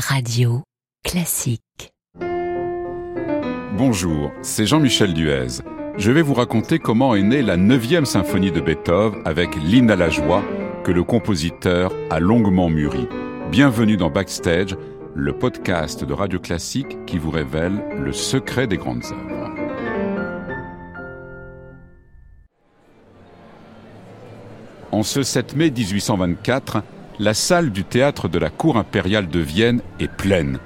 Radio Classique. Bonjour, c'est Jean-Michel Duez. Je vais vous raconter comment est née la 9e symphonie de Beethoven avec l'hymne à joie que le compositeur a longuement mûri. Bienvenue dans Backstage, le podcast de Radio Classique qui vous révèle le secret des grandes œuvres. En ce 7 mai 1824, la salle du théâtre de la cour impériale de Vienne est pleine.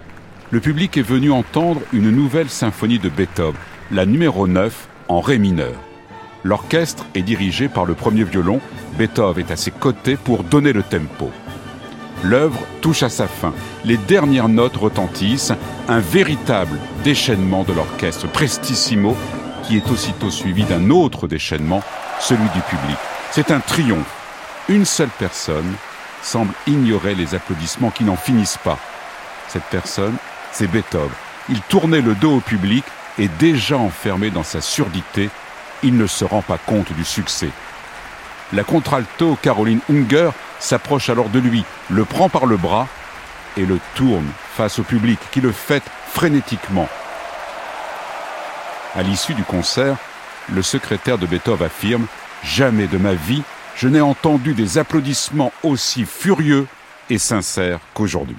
Le public est venu entendre une nouvelle symphonie de Beethoven, la numéro 9 en ré mineur. L'orchestre est dirigé par le premier violon, Beethoven est à ses côtés pour donner le tempo. L'œuvre touche à sa fin. Les dernières notes retentissent, un véritable déchaînement de l'orchestre Prestissimo qui est aussitôt suivi d'un autre déchaînement, celui du public. C'est un triomphe. Une seule personne semble ignorer les applaudissements qui n'en finissent pas. Cette personne, c'est Beethoven. Il tournait le dos au public et déjà enfermé dans sa surdité, il ne se rend pas compte du succès. La contralto Caroline Unger s'approche alors de lui, le prend par le bras et le tourne face au public qui le fête frénétiquement. À l'issue du concert, le secrétaire de Beethoven affirme Jamais de ma vie je n'ai entendu des applaudissements aussi furieux et sincères qu'aujourd'hui.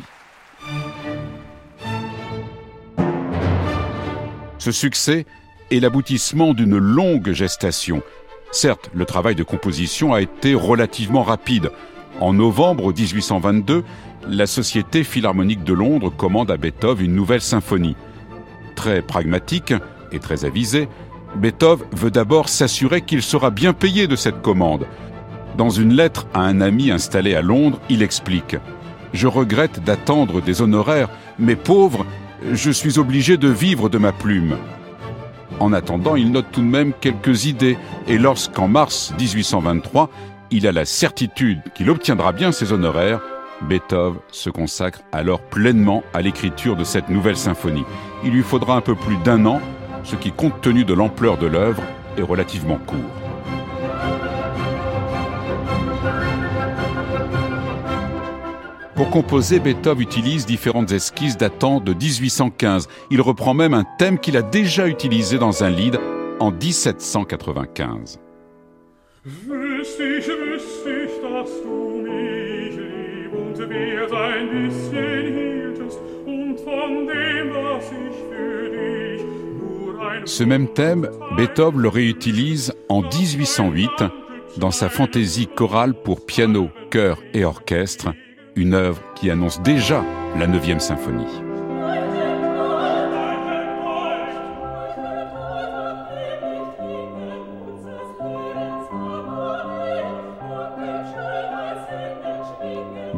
Ce succès est l'aboutissement d'une longue gestation. Certes, le travail de composition a été relativement rapide. En novembre 1822, la Société philharmonique de Londres commande à Beethoven une nouvelle symphonie. Très pragmatique et très avisé, Beethoven veut d'abord s'assurer qu'il sera bien payé de cette commande. Dans une lettre à un ami installé à Londres, il explique ⁇ Je regrette d'attendre des honoraires, mais pauvre, je suis obligé de vivre de ma plume. En attendant, il note tout de même quelques idées, et lorsqu'en mars 1823, il a la certitude qu'il obtiendra bien ses honoraires, Beethoven se consacre alors pleinement à l'écriture de cette nouvelle symphonie. Il lui faudra un peu plus d'un an, ce qui, compte tenu de l'ampleur de l'œuvre, est relativement court. Pour composer, Beethoven utilise différentes esquisses datant de 1815. Il reprend même un thème qu'il a déjà utilisé dans un lead en 1795. Ce même thème, Beethoven le réutilise en 1808 dans sa fantaisie chorale pour piano, chœur et orchestre, une œuvre qui annonce déjà la 9e symphonie.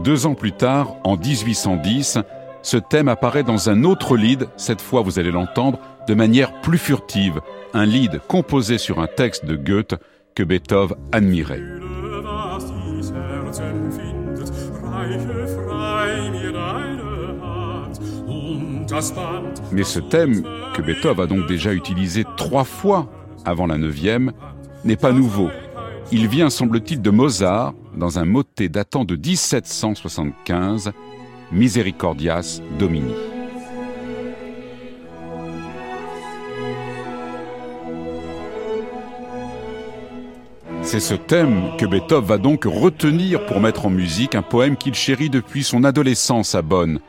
Deux ans plus tard, en 1810, ce thème apparaît dans un autre lead, cette fois vous allez l'entendre, de manière plus furtive, un lead composé sur un texte de Goethe que Beethoven admirait. Mais ce thème, que Beethoven a donc déjà utilisé trois fois avant la neuvième, n'est pas nouveau. Il vient, semble-t-il, de Mozart dans un motet datant de 1775, Misericordias Domini. C'est ce thème que Beethoven va donc retenir pour mettre en musique un poème qu'il chérit depuis son adolescence à Bonn.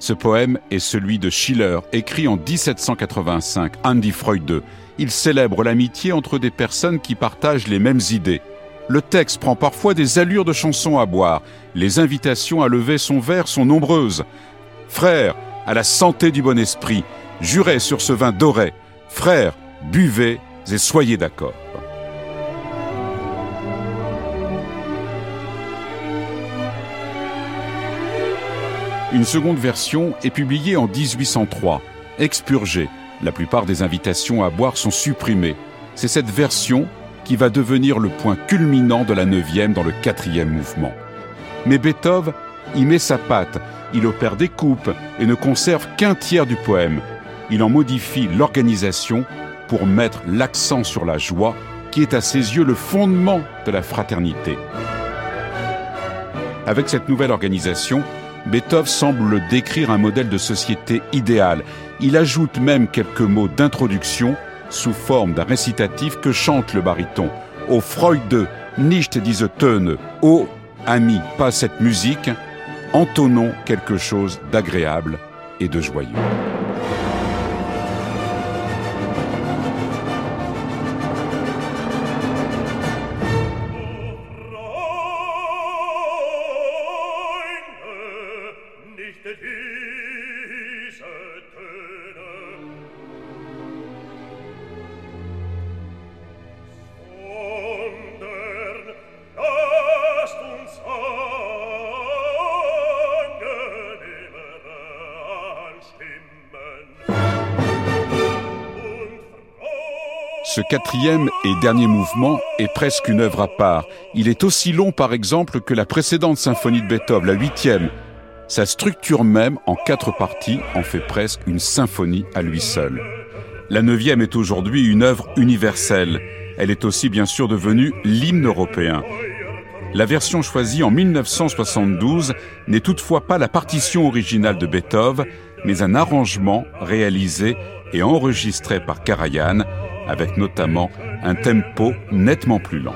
Ce poème est celui de Schiller, écrit en 1785, Andy Freud. Il célèbre l'amitié entre des personnes qui partagent les mêmes idées. Le texte prend parfois des allures de chansons à boire. Les invitations à lever son verre sont nombreuses. Frères, à la santé du bon esprit, jurez sur ce vin doré. Frères, buvez et soyez d'accord. Une seconde version est publiée en 1803, expurgée. La plupart des invitations à boire sont supprimées. C'est cette version qui va devenir le point culminant de la neuvième dans le quatrième mouvement. Mais Beethoven y met sa patte, il opère des coupes et ne conserve qu'un tiers du poème. Il en modifie l'organisation pour mettre l'accent sur la joie qui est à ses yeux le fondement de la fraternité. Avec cette nouvelle organisation, Beethoven semble décrire un modèle de société idéal. Il ajoute même quelques mots d'introduction sous forme d'un récitatif que chante le baryton. Au Freude, nicht diese Töne. Ô ami, pas cette musique, entonnons quelque chose d'agréable et de joyeux. Ce quatrième et dernier mouvement est presque une œuvre à part. Il est aussi long, par exemple, que la précédente symphonie de Beethoven, la huitième. Sa structure même, en quatre parties, en fait presque une symphonie à lui seul. La neuvième est aujourd'hui une œuvre universelle. Elle est aussi bien sûr devenue l'hymne européen. La version choisie en 1972 n'est toutefois pas la partition originale de Beethoven, mais un arrangement réalisé et enregistré par Karajan avec notamment un tempo nettement plus lent.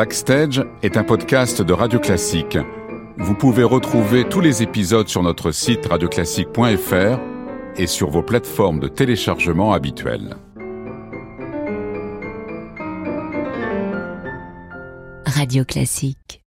Backstage est un podcast de Radio Classique. Vous pouvez retrouver tous les épisodes sur notre site radioclassique.fr et sur vos plateformes de téléchargement habituelles. Radio Classique